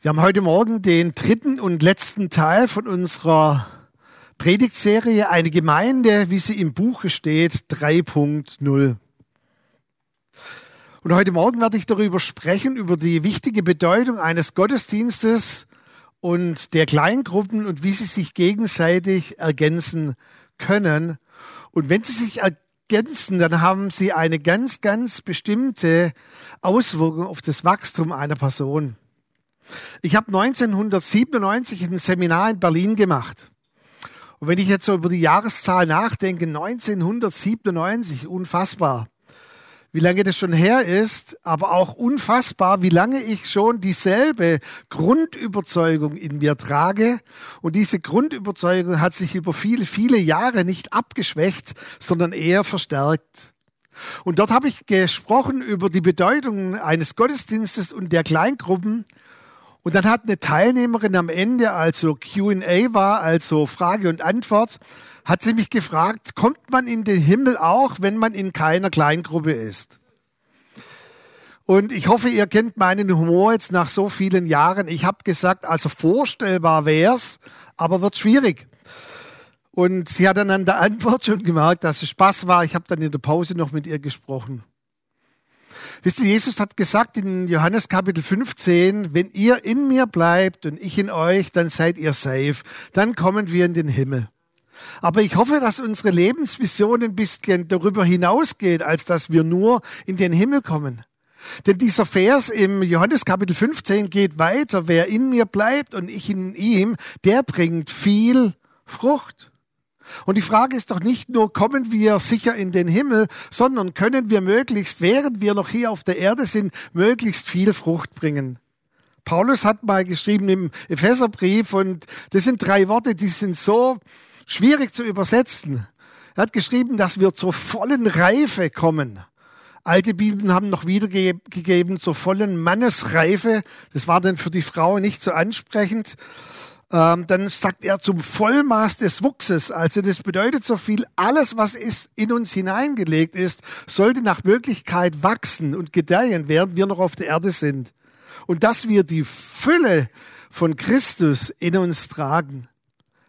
Wir haben heute Morgen den dritten und letzten Teil von unserer Predigtserie Eine Gemeinde, wie sie im Buche steht, 3.0. Und heute Morgen werde ich darüber sprechen, über die wichtige Bedeutung eines Gottesdienstes und der Kleingruppen und wie sie sich gegenseitig ergänzen können. Und wenn sie sich ergänzen, dann haben sie eine ganz, ganz bestimmte Auswirkung auf das Wachstum einer Person. Ich habe 1997 ein Seminar in Berlin gemacht. Und wenn ich jetzt so über die Jahreszahl nachdenke, 1997, unfassbar, wie lange das schon her ist, aber auch unfassbar, wie lange ich schon dieselbe Grundüberzeugung in mir trage. Und diese Grundüberzeugung hat sich über viele, viele Jahre nicht abgeschwächt, sondern eher verstärkt. Und dort habe ich gesprochen über die Bedeutung eines Gottesdienstes und der Kleingruppen und dann hat eine Teilnehmerin am Ende, also QA war, also Frage und Antwort, hat sie mich gefragt, kommt man in den Himmel auch, wenn man in keiner Kleingruppe ist? Und ich hoffe, ihr kennt meinen Humor jetzt nach so vielen Jahren. Ich habe gesagt, also vorstellbar wär's, aber wird schwierig. Und sie hat dann an der Antwort schon gemerkt, dass es Spaß war. Ich habe dann in der Pause noch mit ihr gesprochen. Wisst ihr, Jesus hat gesagt in Johannes Kapitel 15, wenn ihr in mir bleibt und ich in euch, dann seid ihr safe. Dann kommen wir in den Himmel. Aber ich hoffe, dass unsere Lebensvision ein bisschen darüber hinausgeht, als dass wir nur in den Himmel kommen. Denn dieser Vers im Johannes Kapitel 15 geht weiter. Wer in mir bleibt und ich in ihm, der bringt viel Frucht. Und die Frage ist doch nicht nur, kommen wir sicher in den Himmel, sondern können wir möglichst, während wir noch hier auf der Erde sind, möglichst viel Frucht bringen. Paulus hat mal geschrieben im Epheserbrief und das sind drei Worte, die sind so schwierig zu übersetzen. Er hat geschrieben, dass wir zur vollen Reife kommen. Alte Bibeln haben noch wiedergegeben zur vollen Mannesreife. Das war dann für die Frau nicht so ansprechend ähm, dann sagt er zum Vollmaß des Wuchses. Also das bedeutet so viel, alles, was ist, in uns hineingelegt ist, sollte nach Möglichkeit wachsen und gedeihen, während wir noch auf der Erde sind. Und dass wir die Fülle von Christus in uns tragen.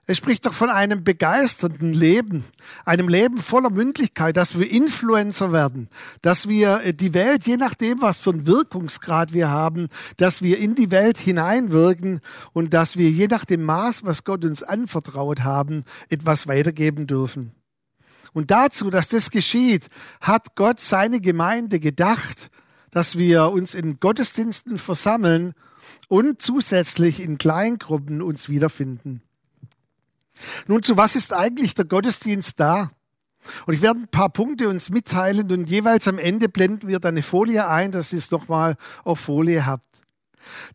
Er spricht doch von einem begeisternden Leben, einem Leben voller Mündlichkeit, dass wir Influencer werden, dass wir äh, die Welt, je nachdem, was für einen Wirkungsgrad wir haben, dass wir in die Welt hineinwirken und dass wir je nach dem Maß, was Gott uns anvertraut haben, etwas weitergeben dürfen. Und dazu, dass das geschieht, hat Gott seine Gemeinde gedacht, dass wir uns in Gottesdiensten versammeln und zusätzlich in Kleingruppen uns wiederfinden. Nun, zu was ist eigentlich der Gottesdienst da? Und ich werde ein paar Punkte uns mitteilen und jeweils am Ende blenden wir dann eine Folie ein, dass ihr es nochmal auf Folie habt.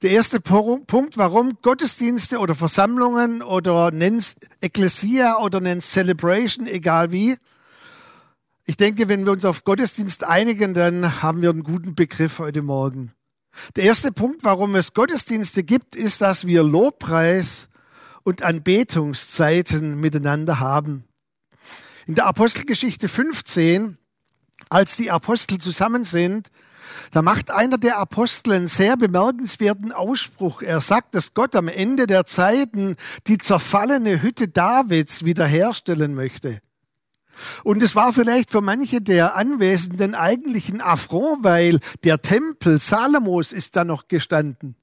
Der erste Punkt, warum Gottesdienste oder Versammlungen oder nenn's Ecclesia oder nenn's Celebration, egal wie. Ich denke, wenn wir uns auf Gottesdienst einigen, dann haben wir einen guten Begriff heute Morgen. Der erste Punkt, warum es Gottesdienste gibt, ist, dass wir Lobpreis und Anbetungszeiten miteinander haben. In der Apostelgeschichte 15, als die Apostel zusammen sind, da macht einer der Apostel einen sehr bemerkenswerten Ausspruch. Er sagt, dass Gott am Ende der Zeiten die zerfallene Hütte Davids wiederherstellen möchte. Und es war vielleicht für manche der Anwesenden eigentlich ein Affront, weil der Tempel Salomos ist da noch gestanden.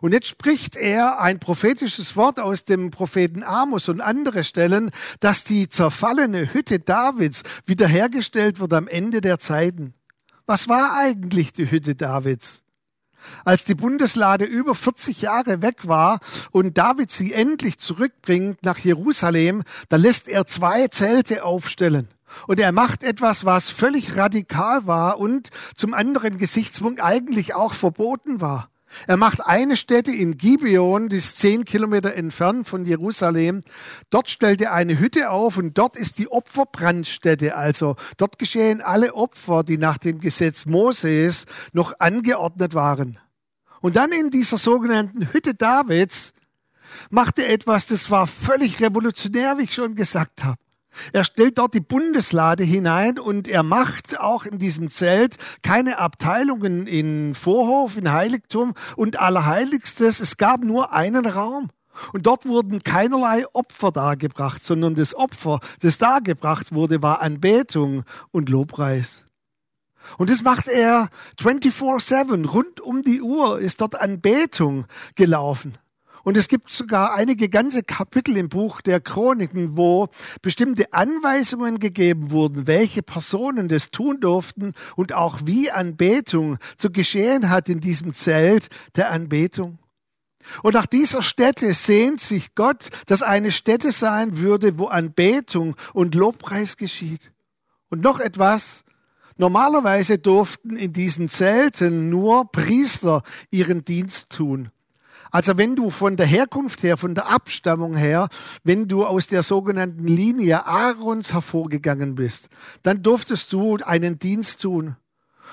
Und jetzt spricht er ein prophetisches Wort aus dem Propheten Amos und andere Stellen, dass die zerfallene Hütte Davids wiederhergestellt wird am Ende der Zeiten. Was war eigentlich die Hütte Davids? Als die Bundeslade über 40 Jahre weg war und David sie endlich zurückbringt nach Jerusalem, da lässt er zwei Zelte aufstellen. Und er macht etwas, was völlig radikal war und zum anderen Gesichtspunkt eigentlich auch verboten war. Er macht eine Stätte in Gibeon, die ist zehn Kilometer entfernt von Jerusalem. Dort stellt er eine Hütte auf und dort ist die Opferbrandstätte. Also dort geschehen alle Opfer, die nach dem Gesetz Moses noch angeordnet waren. Und dann in dieser sogenannten Hütte Davids macht er etwas, das war völlig revolutionär, wie ich schon gesagt habe. Er stellt dort die Bundeslade hinein und er macht auch in diesem Zelt keine Abteilungen in Vorhof, in Heiligtum und Allerheiligstes. Es gab nur einen Raum. Und dort wurden keinerlei Opfer dargebracht, sondern das Opfer, das dargebracht wurde, war Anbetung und Lobpreis. Und das macht er 24-7, rund um die Uhr ist dort Anbetung gelaufen. Und es gibt sogar einige ganze Kapitel im Buch der Chroniken, wo bestimmte Anweisungen gegeben wurden, welche Personen das tun durften und auch wie Anbetung zu geschehen hat in diesem Zelt der Anbetung. Und nach dieser Stätte sehnt sich Gott, dass eine Stätte sein würde, wo Anbetung und Lobpreis geschieht. Und noch etwas. Normalerweise durften in diesen Zelten nur Priester ihren Dienst tun. Also wenn du von der Herkunft her, von der Abstammung her, wenn du aus der sogenannten Linie Aarons hervorgegangen bist, dann durftest du einen Dienst tun.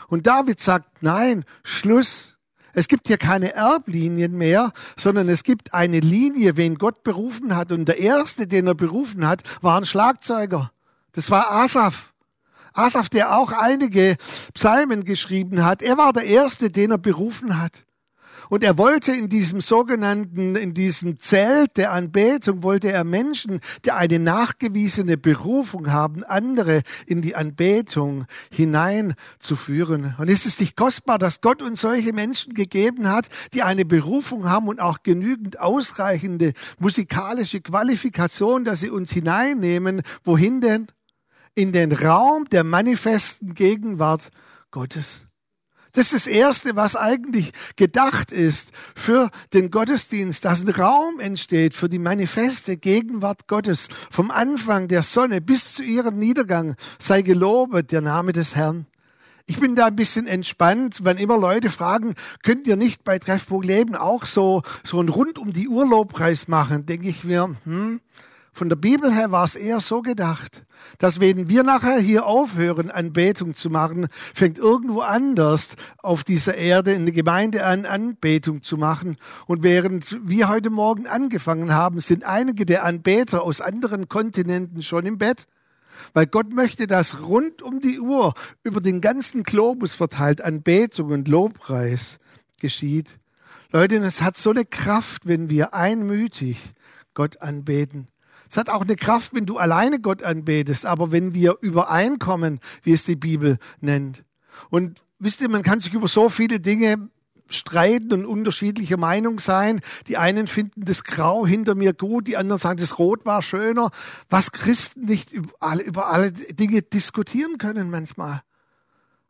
Und David sagt, nein, Schluss. Es gibt hier keine Erblinien mehr, sondern es gibt eine Linie, wen Gott berufen hat. Und der erste, den er berufen hat, war ein Schlagzeuger. Das war Asaf. Asaf, der auch einige Psalmen geschrieben hat. Er war der erste, den er berufen hat. Und er wollte in diesem sogenannten, in diesem Zelt der Anbetung, wollte er Menschen, die eine nachgewiesene Berufung haben, andere in die Anbetung hineinzuführen. Und ist es nicht kostbar, dass Gott uns solche Menschen gegeben hat, die eine Berufung haben und auch genügend ausreichende musikalische Qualifikation, dass sie uns hineinnehmen. Wohin denn? In den Raum der manifesten Gegenwart Gottes. Das ist das Erste, was eigentlich gedacht ist für den Gottesdienst, dass ein Raum entsteht für die manifeste Gegenwart Gottes. Vom Anfang der Sonne bis zu ihrem Niedergang sei gelobet der Name des Herrn. Ich bin da ein bisschen entspannt, wenn immer Leute fragen, könnt ihr nicht bei Treffpunkt Leben auch so, so einen rund um die Urlaubpreis machen? Denke ich mir, hm, von der Bibel her war es eher so gedacht, dass wenn wir nachher hier aufhören, Anbetung zu machen, fängt irgendwo anders auf dieser Erde in der Gemeinde an, Anbetung zu machen. Und während wir heute Morgen angefangen haben, sind einige der Anbeter aus anderen Kontinenten schon im Bett. Weil Gott möchte, dass rund um die Uhr über den ganzen Globus verteilt Anbetung und Lobpreis geschieht. Leute, es hat so eine Kraft, wenn wir einmütig Gott anbeten. Es hat auch eine Kraft, wenn du alleine Gott anbetest, aber wenn wir übereinkommen, wie es die Bibel nennt. Und wisst ihr, man kann sich über so viele Dinge streiten und unterschiedlicher Meinung sein. Die einen finden das Grau hinter mir gut, die anderen sagen, das Rot war schöner. Was Christen nicht über alle, über alle Dinge diskutieren können manchmal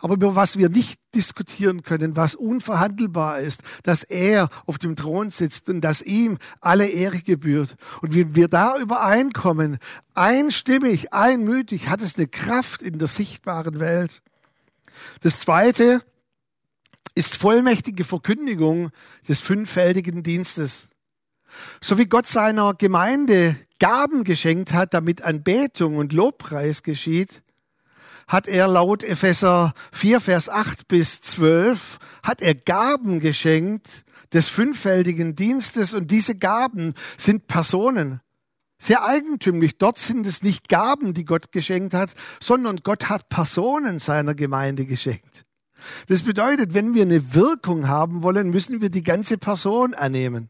aber über was wir nicht diskutieren können, was unverhandelbar ist, dass er auf dem Thron sitzt und dass ihm alle Ehre gebührt. Und wenn wir da übereinkommen, einstimmig, einmütig, hat es eine Kraft in der sichtbaren Welt. Das zweite ist vollmächtige Verkündigung des fünffältigen Dienstes. So wie Gott seiner Gemeinde Gaben geschenkt hat, damit Anbetung und Lobpreis geschieht, hat er laut Epheser 4, Vers 8 bis 12, hat er Gaben geschenkt des fünffältigen Dienstes und diese Gaben sind Personen. Sehr eigentümlich, dort sind es nicht Gaben, die Gott geschenkt hat, sondern Gott hat Personen seiner Gemeinde geschenkt. Das bedeutet, wenn wir eine Wirkung haben wollen, müssen wir die ganze Person annehmen.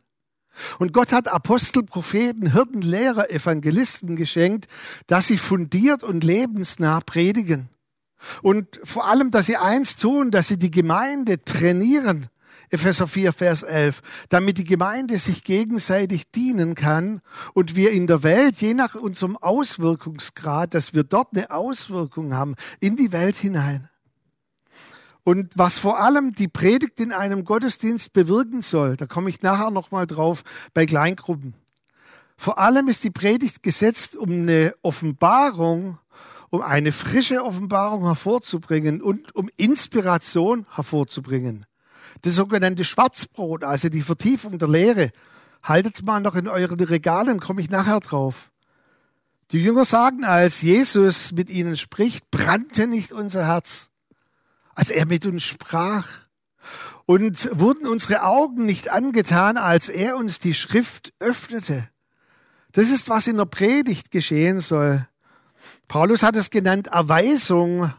Und Gott hat Apostel, Propheten, Hirten, Lehrer, Evangelisten geschenkt, dass sie fundiert und lebensnah predigen. Und vor allem, dass sie eins tun, dass sie die Gemeinde trainieren. Epheser 4, Vers 11, damit die Gemeinde sich gegenseitig dienen kann und wir in der Welt, je nach unserem Auswirkungsgrad, dass wir dort eine Auswirkung haben in die Welt hinein. Und was vor allem die Predigt in einem Gottesdienst bewirken soll, da komme ich nachher nochmal drauf bei Kleingruppen. Vor allem ist die Predigt gesetzt, um eine Offenbarung, um eine frische Offenbarung hervorzubringen und um Inspiration hervorzubringen. Das sogenannte Schwarzbrot, also die Vertiefung der Lehre, haltet mal noch in euren Regalen, komme ich nachher drauf. Die Jünger sagen, als Jesus mit ihnen spricht, brannte nicht unser Herz als er mit uns sprach? Und wurden unsere Augen nicht angetan, als er uns die Schrift öffnete? Das ist, was in der Predigt geschehen soll. Paulus hat es genannt Erweisung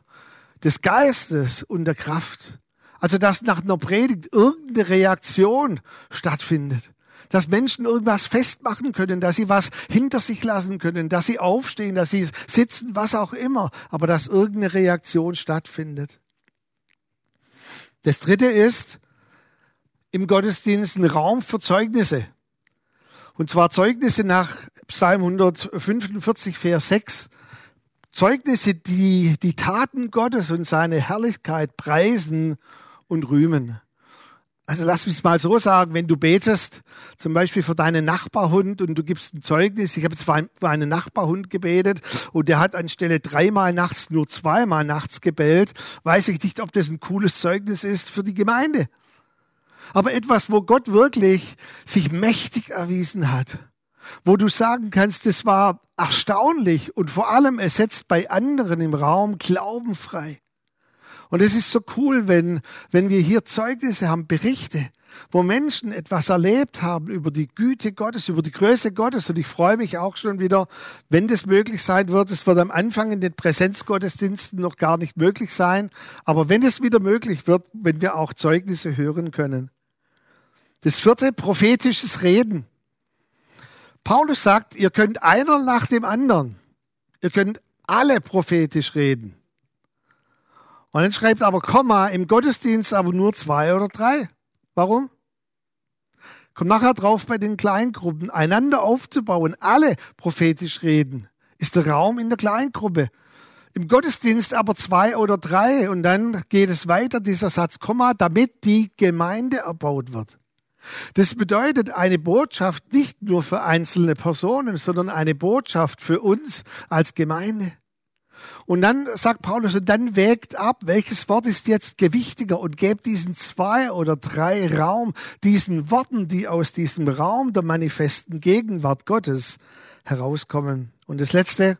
des Geistes und der Kraft. Also, dass nach einer Predigt irgendeine Reaktion stattfindet. Dass Menschen irgendwas festmachen können, dass sie was hinter sich lassen können, dass sie aufstehen, dass sie sitzen, was auch immer. Aber dass irgendeine Reaktion stattfindet. Das dritte ist, im Gottesdienst ein Raum für Zeugnisse. Und zwar Zeugnisse nach Psalm 145, Vers 6. Zeugnisse, die die Taten Gottes und seine Herrlichkeit preisen und rühmen. Also lass mich mal so sagen, wenn du betest, zum Beispiel für deinen Nachbarhund und du gibst ein Zeugnis, ich habe jetzt für einen Nachbarhund gebetet und der hat anstelle dreimal nachts nur zweimal nachts gebellt, weiß ich nicht, ob das ein cooles Zeugnis ist für die Gemeinde. Aber etwas, wo Gott wirklich sich mächtig erwiesen hat wo du sagen kannst, das war erstaunlich und vor allem es setzt bei anderen im Raum Glauben frei. Und es ist so cool, wenn, wenn wir hier Zeugnisse haben, Berichte, wo Menschen etwas erlebt haben über die Güte Gottes, über die Größe Gottes. Und ich freue mich auch schon wieder, wenn das möglich sein wird. Es wird am Anfang in den Präsenzgottesdiensten noch gar nicht möglich sein. Aber wenn es wieder möglich wird, wenn wir auch Zeugnisse hören können. Das vierte, prophetisches Reden. Paulus sagt, ihr könnt einer nach dem anderen. Ihr könnt alle prophetisch reden. Und dann schreibt aber Komma, im Gottesdienst aber nur zwei oder drei. Warum? Kommt nachher drauf bei den Kleingruppen, einander aufzubauen, alle prophetisch reden, ist der Raum in der Kleingruppe. Im Gottesdienst aber zwei oder drei und dann geht es weiter, dieser Satz, Komma, damit die Gemeinde erbaut wird. Das bedeutet eine Botschaft nicht nur für einzelne Personen, sondern eine Botschaft für uns als Gemeinde. Und dann sagt Paulus, und dann wägt ab, welches Wort ist jetzt gewichtiger und gebt diesen zwei oder drei Raum, diesen Worten, die aus diesem Raum der manifesten Gegenwart Gottes herauskommen. Und das Letzte,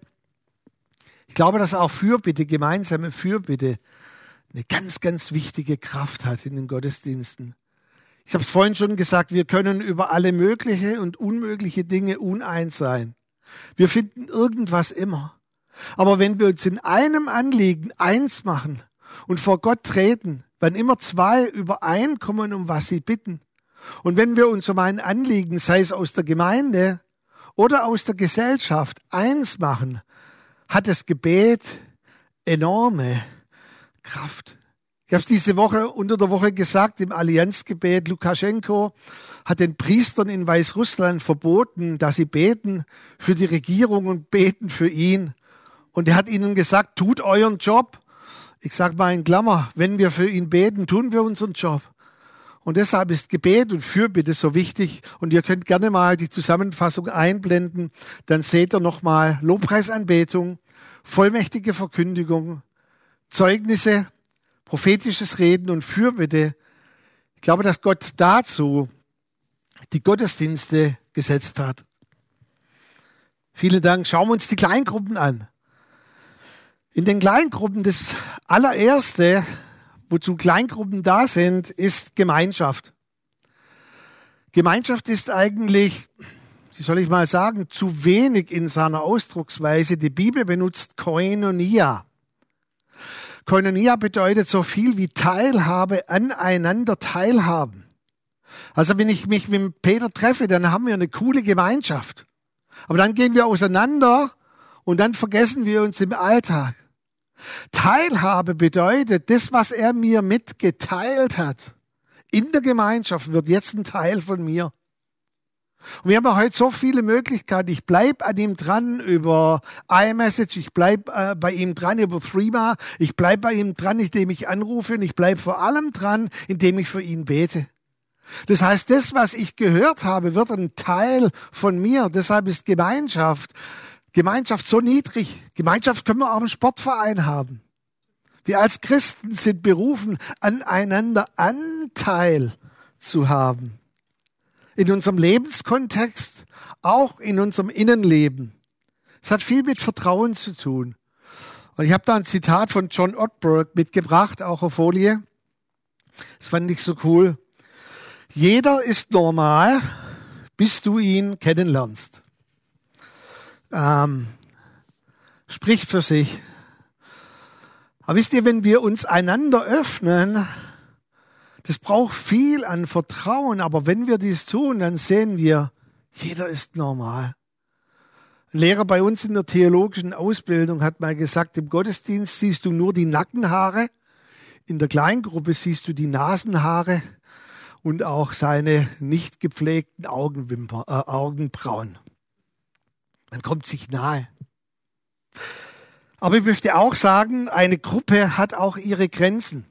ich glaube, dass auch Fürbitte, gemeinsame Fürbitte, eine ganz, ganz wichtige Kraft hat in den Gottesdiensten. Ich habe es vorhin schon gesagt, wir können über alle mögliche und unmögliche Dinge uneins sein. Wir finden irgendwas immer. Aber wenn wir uns in einem Anliegen eins machen und vor Gott treten, wenn immer zwei übereinkommen, um was sie bitten, und wenn wir uns um ein Anliegen, sei es aus der Gemeinde oder aus der Gesellschaft, eins machen, hat das Gebet enorme Kraft. Ich habe es diese Woche unter der Woche gesagt im Allianzgebet. Lukaschenko hat den Priestern in Weißrussland verboten, dass sie beten für die Regierung und beten für ihn. Und er hat ihnen gesagt, tut euren Job. Ich sage mal in Klammer, wenn wir für ihn beten, tun wir unseren Job. Und deshalb ist Gebet und Fürbitte so wichtig. Und ihr könnt gerne mal die Zusammenfassung einblenden. Dann seht ihr nochmal Lobpreisanbetung, vollmächtige Verkündigung, Zeugnisse, prophetisches Reden und Fürbitte. Ich glaube, dass Gott dazu die Gottesdienste gesetzt hat. Vielen Dank. Schauen wir uns die Kleingruppen an. In den Kleingruppen, das allererste, wozu Kleingruppen da sind, ist Gemeinschaft. Gemeinschaft ist eigentlich, wie soll ich mal sagen, zu wenig in seiner Ausdrucksweise. Die Bibel benutzt Koinonia. Koinonia bedeutet so viel wie Teilhabe, aneinander teilhaben. Also wenn ich mich mit Peter treffe, dann haben wir eine coole Gemeinschaft. Aber dann gehen wir auseinander und dann vergessen wir uns im Alltag. Teilhabe bedeutet, das, was er mir mitgeteilt hat, in der Gemeinschaft wird jetzt ein Teil von mir. Und wir haben ja heute so viele Möglichkeiten. Ich bleibe an ihm dran über iMessage, ich bleibe äh, bei ihm dran über Threema, ich bleibe bei ihm dran, indem ich anrufe und ich bleibe vor allem dran, indem ich für ihn bete. Das heißt, das, was ich gehört habe, wird ein Teil von mir. Deshalb ist Gemeinschaft, Gemeinschaft so niedrig. Gemeinschaft können wir auch im Sportverein haben. Wir als Christen sind berufen, aneinander Anteil zu haben in unserem Lebenskontext, auch in unserem Innenleben. Es hat viel mit Vertrauen zu tun. Und ich habe da ein Zitat von John Ottberg mitgebracht, auch auf Folie. Das fand ich so cool. Jeder ist normal, bis du ihn kennenlernst. Ähm, spricht für sich. Aber wisst ihr, wenn wir uns einander öffnen, das braucht viel an Vertrauen, aber wenn wir dies tun, dann sehen wir, jeder ist normal. Ein Lehrer bei uns in der theologischen Ausbildung hat mal gesagt, im Gottesdienst siehst du nur die Nackenhaare, in der Kleingruppe siehst du die Nasenhaare und auch seine nicht gepflegten Augenwimper, äh, Augenbrauen. Man kommt sich nahe. Aber ich möchte auch sagen, eine Gruppe hat auch ihre Grenzen.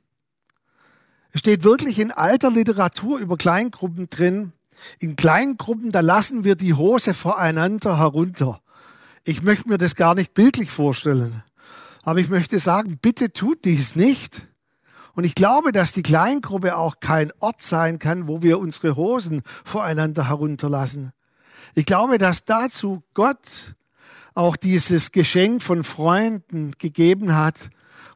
Es steht wirklich in alter Literatur über Kleingruppen drin. In Kleingruppen, da lassen wir die Hose voreinander herunter. Ich möchte mir das gar nicht bildlich vorstellen. Aber ich möchte sagen, bitte tut dies nicht. Und ich glaube, dass die Kleingruppe auch kein Ort sein kann, wo wir unsere Hosen voreinander herunterlassen. Ich glaube, dass dazu Gott auch dieses Geschenk von Freunden gegeben hat,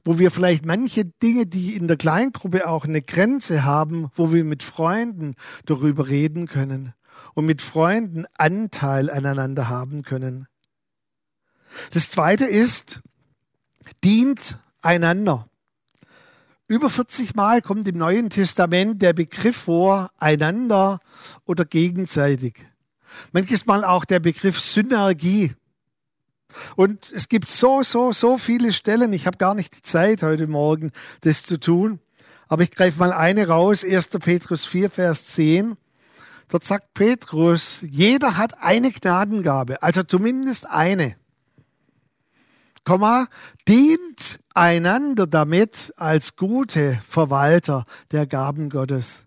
wo wir vielleicht manche Dinge, die in der Kleingruppe auch eine Grenze haben, wo wir mit Freunden darüber reden können und mit Freunden Anteil aneinander haben können. Das zweite ist, dient einander. Über 40 Mal kommt im Neuen Testament der Begriff vor, einander oder gegenseitig. Manches Mal auch der Begriff Synergie. Und es gibt so, so, so viele Stellen. Ich habe gar nicht die Zeit heute Morgen, das zu tun. Aber ich greife mal eine raus, 1. Petrus 4, Vers 10. Dort sagt Petrus, jeder hat eine Gnadengabe, also zumindest eine. Komma, dient einander damit als gute Verwalter der Gaben Gottes.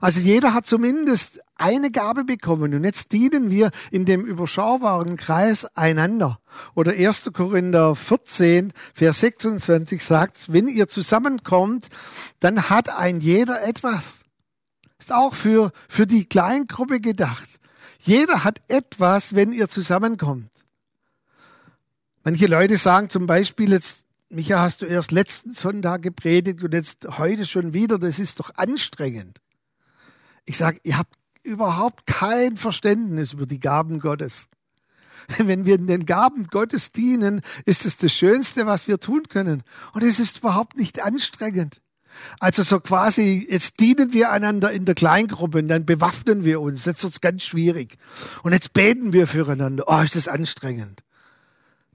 Also jeder hat zumindest eine Gabe bekommen und jetzt dienen wir in dem überschaubaren Kreis einander. Oder 1. Korinther 14, Vers 26 sagt, wenn ihr zusammenkommt, dann hat ein jeder etwas. Ist auch für, für die Kleingruppe gedacht. Jeder hat etwas, wenn ihr zusammenkommt. Manche Leute sagen zum Beispiel jetzt, Micha, hast du erst letzten Sonntag gepredigt und jetzt heute schon wieder, das ist doch anstrengend. Ich sage, ihr habt überhaupt kein Verständnis über die Gaben Gottes. Wenn wir den Gaben Gottes dienen, ist es das Schönste, was wir tun können. Und es ist überhaupt nicht anstrengend. Also so quasi, jetzt dienen wir einander in der Kleingruppe und dann bewaffnen wir uns. Jetzt wird's ganz schwierig. Und jetzt beten wir füreinander. Oh, ist das anstrengend.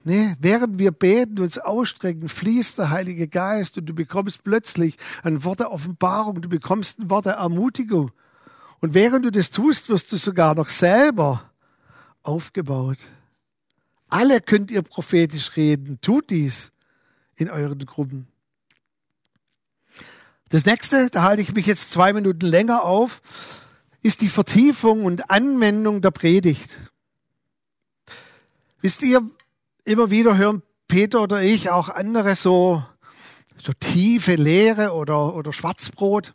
Nee, während wir beten, uns ausstrecken, fließt der Heilige Geist und du bekommst plötzlich ein Wort der Offenbarung, du bekommst ein Wort der Ermutigung. Und während du das tust, wirst du sogar noch selber aufgebaut. Alle könnt ihr prophetisch reden. Tut dies in euren Gruppen. Das nächste, da halte ich mich jetzt zwei Minuten länger auf, ist die Vertiefung und Anwendung der Predigt. Wisst ihr, immer wieder hören Peter oder ich auch andere so, so tiefe Lehre oder, oder Schwarzbrot.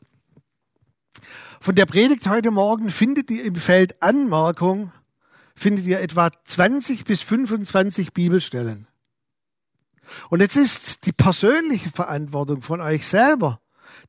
Von der Predigt heute Morgen findet ihr im Feld Anmerkung, findet ihr etwa 20 bis 25 Bibelstellen. Und jetzt ist die persönliche Verantwortung von euch selber,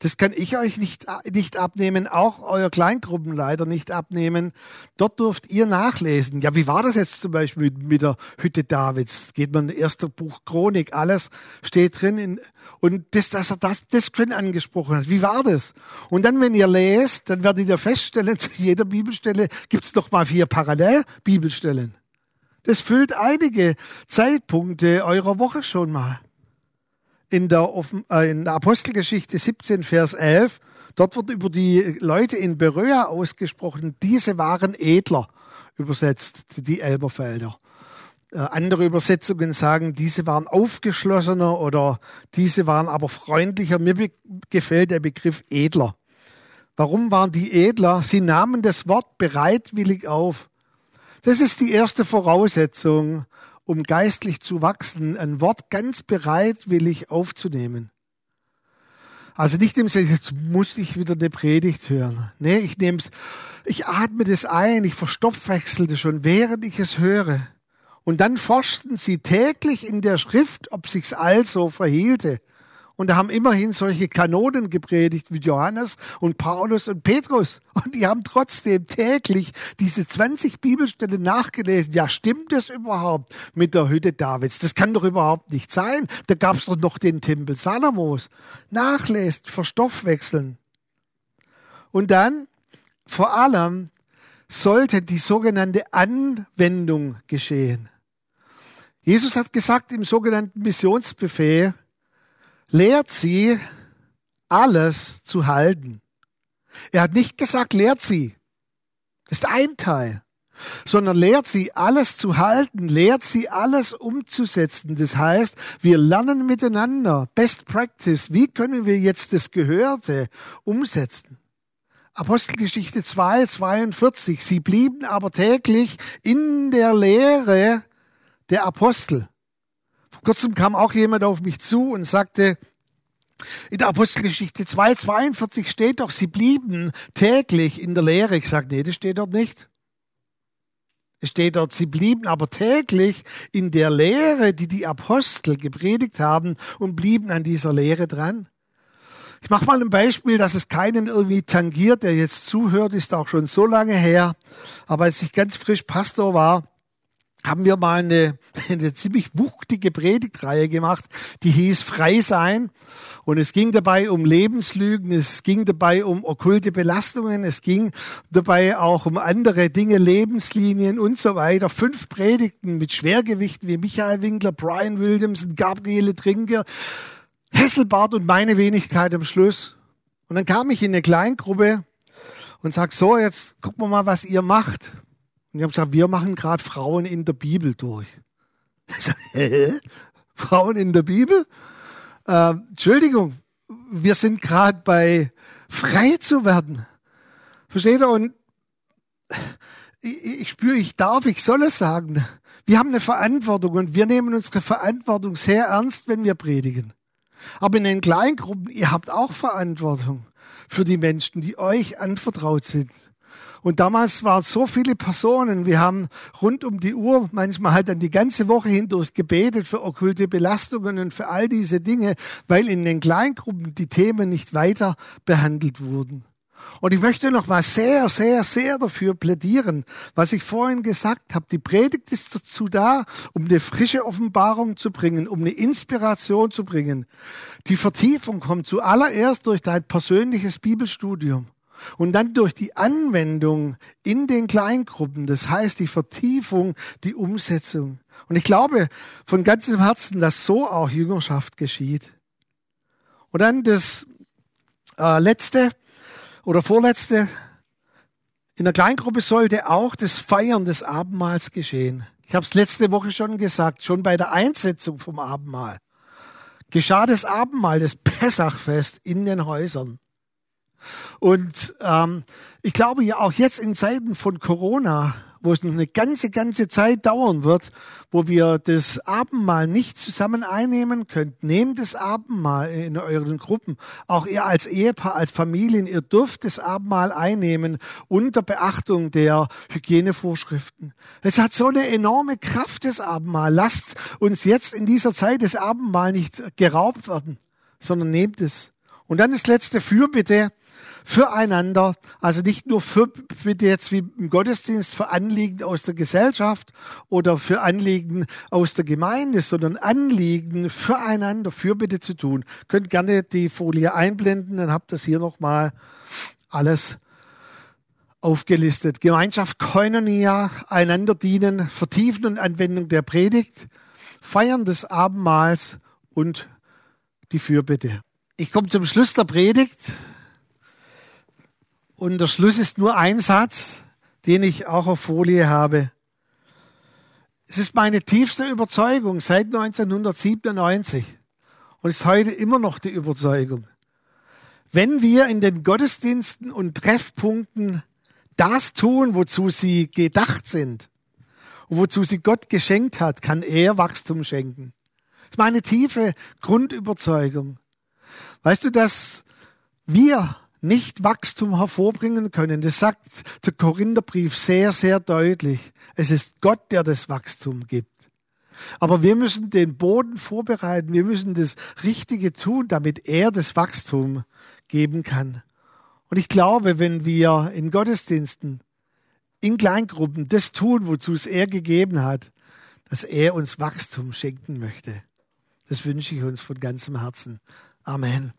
das kann ich euch nicht, nicht abnehmen, auch euer Kleingruppenleiter nicht abnehmen. Dort dürft ihr nachlesen. Ja, wie war das jetzt zum Beispiel mit, der Hütte Davids? Geht man in erster Buch Chronik, alles steht drin. In, und das, dass er das, das schon angesprochen hat. Wie war das? Und dann, wenn ihr lest, dann werdet ihr feststellen, zu jeder Bibelstelle gibt es noch mal vier Parallelbibelstellen. Das füllt einige Zeitpunkte eurer Woche schon mal in der, äh, in der Apostelgeschichte 17, Vers 11, dort wird über die Leute in Beröa ausgesprochen, diese waren edler, übersetzt, die Elberfelder. Äh, andere Übersetzungen sagen, diese waren aufgeschlossener oder diese waren aber freundlicher. Mir gefällt der Begriff edler. Warum waren die edler? Sie nahmen das Wort bereitwillig auf. Das ist die erste Voraussetzung um geistlich zu wachsen, ein Wort ganz bereitwillig aufzunehmen. Also nicht im Sinne, jetzt muss ich wieder eine Predigt hören. Nee, ich nehme es, ich atme das ein, ich verstoffwechsel das schon, während ich es höre. Und dann forschten sie täglich in der Schrift, ob sich's also verhielte. Und da haben immerhin solche Kanonen gepredigt wie Johannes und Paulus und Petrus. Und die haben trotzdem täglich diese 20 Bibelstellen nachgelesen. Ja, stimmt das überhaupt mit der Hütte Davids? Das kann doch überhaupt nicht sein. Da gab es doch noch den Tempel Salomos. Nachlesen, verstoffwechseln. Und dann, vor allem, sollte die sogenannte Anwendung geschehen. Jesus hat gesagt im sogenannten Missionsbefehl, lehrt sie, alles zu halten. Er hat nicht gesagt, lehrt sie. Das ist ein Teil. Sondern lehrt sie, alles zu halten, lehrt sie, alles umzusetzen. Das heißt, wir lernen miteinander. Best Practice. Wie können wir jetzt das Gehörte umsetzen? Apostelgeschichte 2, 42. Sie blieben aber täglich in der Lehre der Apostel. Kurzem kam auch jemand auf mich zu und sagte, in der Apostelgeschichte 2, 42 steht doch, sie blieben täglich in der Lehre. Ich sage, nee, das steht dort nicht. Es steht dort, sie blieben aber täglich in der Lehre, die die Apostel gepredigt haben und blieben an dieser Lehre dran. Ich mache mal ein Beispiel, dass es keinen irgendwie tangiert, der jetzt zuhört, ist auch schon so lange her. Aber als ich ganz frisch Pastor war, haben wir mal eine, eine ziemlich wuchtige Predigtreihe gemacht, die hieß Frei sein. Und es ging dabei um Lebenslügen, es ging dabei um okkulte Belastungen, es ging dabei auch um andere Dinge, Lebenslinien und so weiter. Fünf Predigten mit Schwergewichten wie Michael Winkler, Brian Williamson, Gabriele Trinker, Hesselbart und meine Wenigkeit am Schluss. Und dann kam ich in eine Kleingruppe und sag so, jetzt gucken wir mal, was ihr macht. Und ich habe gesagt, wir machen gerade Frauen in der Bibel durch. Ich sag, hä? Frauen in der Bibel? Äh, Entschuldigung, wir sind gerade bei frei zu werden. Versteht ihr? Und ich, ich spüre, ich darf, ich soll es sagen. Wir haben eine Verantwortung und wir nehmen unsere Verantwortung sehr ernst, wenn wir predigen. Aber in den Kleingruppen, ihr habt auch Verantwortung für die Menschen, die euch anvertraut sind. Und damals waren so viele Personen. Wir haben rund um die Uhr, manchmal halt dann die ganze Woche hindurch gebetet für okkulte Belastungen und für all diese Dinge, weil in den Kleingruppen die Themen nicht weiter behandelt wurden. Und ich möchte noch mal sehr, sehr, sehr dafür plädieren, was ich vorhin gesagt habe. Die Predigt ist dazu da, um eine frische Offenbarung zu bringen, um eine Inspiration zu bringen. Die Vertiefung kommt zuallererst durch dein persönliches Bibelstudium. Und dann durch die Anwendung in den Kleingruppen, das heißt die Vertiefung, die Umsetzung. Und ich glaube von ganzem Herzen, dass so auch Jüngerschaft geschieht. Und dann das äh, letzte oder vorletzte. In der Kleingruppe sollte auch das Feiern des Abendmahls geschehen. Ich habe es letzte Woche schon gesagt, schon bei der Einsetzung vom Abendmahl geschah das Abendmahl, das Pessachfest in den Häusern. Und ähm, ich glaube ja auch jetzt in Zeiten von Corona, wo es noch eine ganze, ganze Zeit dauern wird, wo wir das Abendmahl nicht zusammen einnehmen könnt. Nehmt das Abendmahl in euren Gruppen. Auch ihr als Ehepaar, als Familien, ihr dürft das Abendmahl einnehmen unter Beachtung der Hygienevorschriften. Es hat so eine enorme Kraft, das Abendmahl. Lasst uns jetzt in dieser Zeit das Abendmahl nicht geraubt werden, sondern nehmt es. Und dann das letzte Fürbitte füreinander, also nicht nur für, bitte jetzt wie im Gottesdienst für Anliegen aus der Gesellschaft oder für Anliegen aus der Gemeinde, sondern Anliegen füreinander, Fürbitte zu tun. Könnt gerne die Folie einblenden, dann habt ihr das hier nochmal alles aufgelistet. Gemeinschaft Koinonia, einander dienen, Vertiefen und Anwendung der Predigt, Feiern des Abendmahls und die Fürbitte. Ich komme zum Schluss der Predigt. Und der Schluss ist nur ein Satz, den ich auch auf Folie habe. Es ist meine tiefste Überzeugung seit 1997 und ist heute immer noch die Überzeugung. Wenn wir in den Gottesdiensten und Treffpunkten das tun, wozu sie gedacht sind und wozu sie Gott geschenkt hat, kann er Wachstum schenken. Das ist meine tiefe Grundüberzeugung. Weißt du, dass wir nicht Wachstum hervorbringen können. Das sagt der Korintherbrief sehr, sehr deutlich. Es ist Gott, der das Wachstum gibt. Aber wir müssen den Boden vorbereiten. Wir müssen das Richtige tun, damit er das Wachstum geben kann. Und ich glaube, wenn wir in Gottesdiensten, in Kleingruppen das tun, wozu es er gegeben hat, dass er uns Wachstum schenken möchte. Das wünsche ich uns von ganzem Herzen. Amen.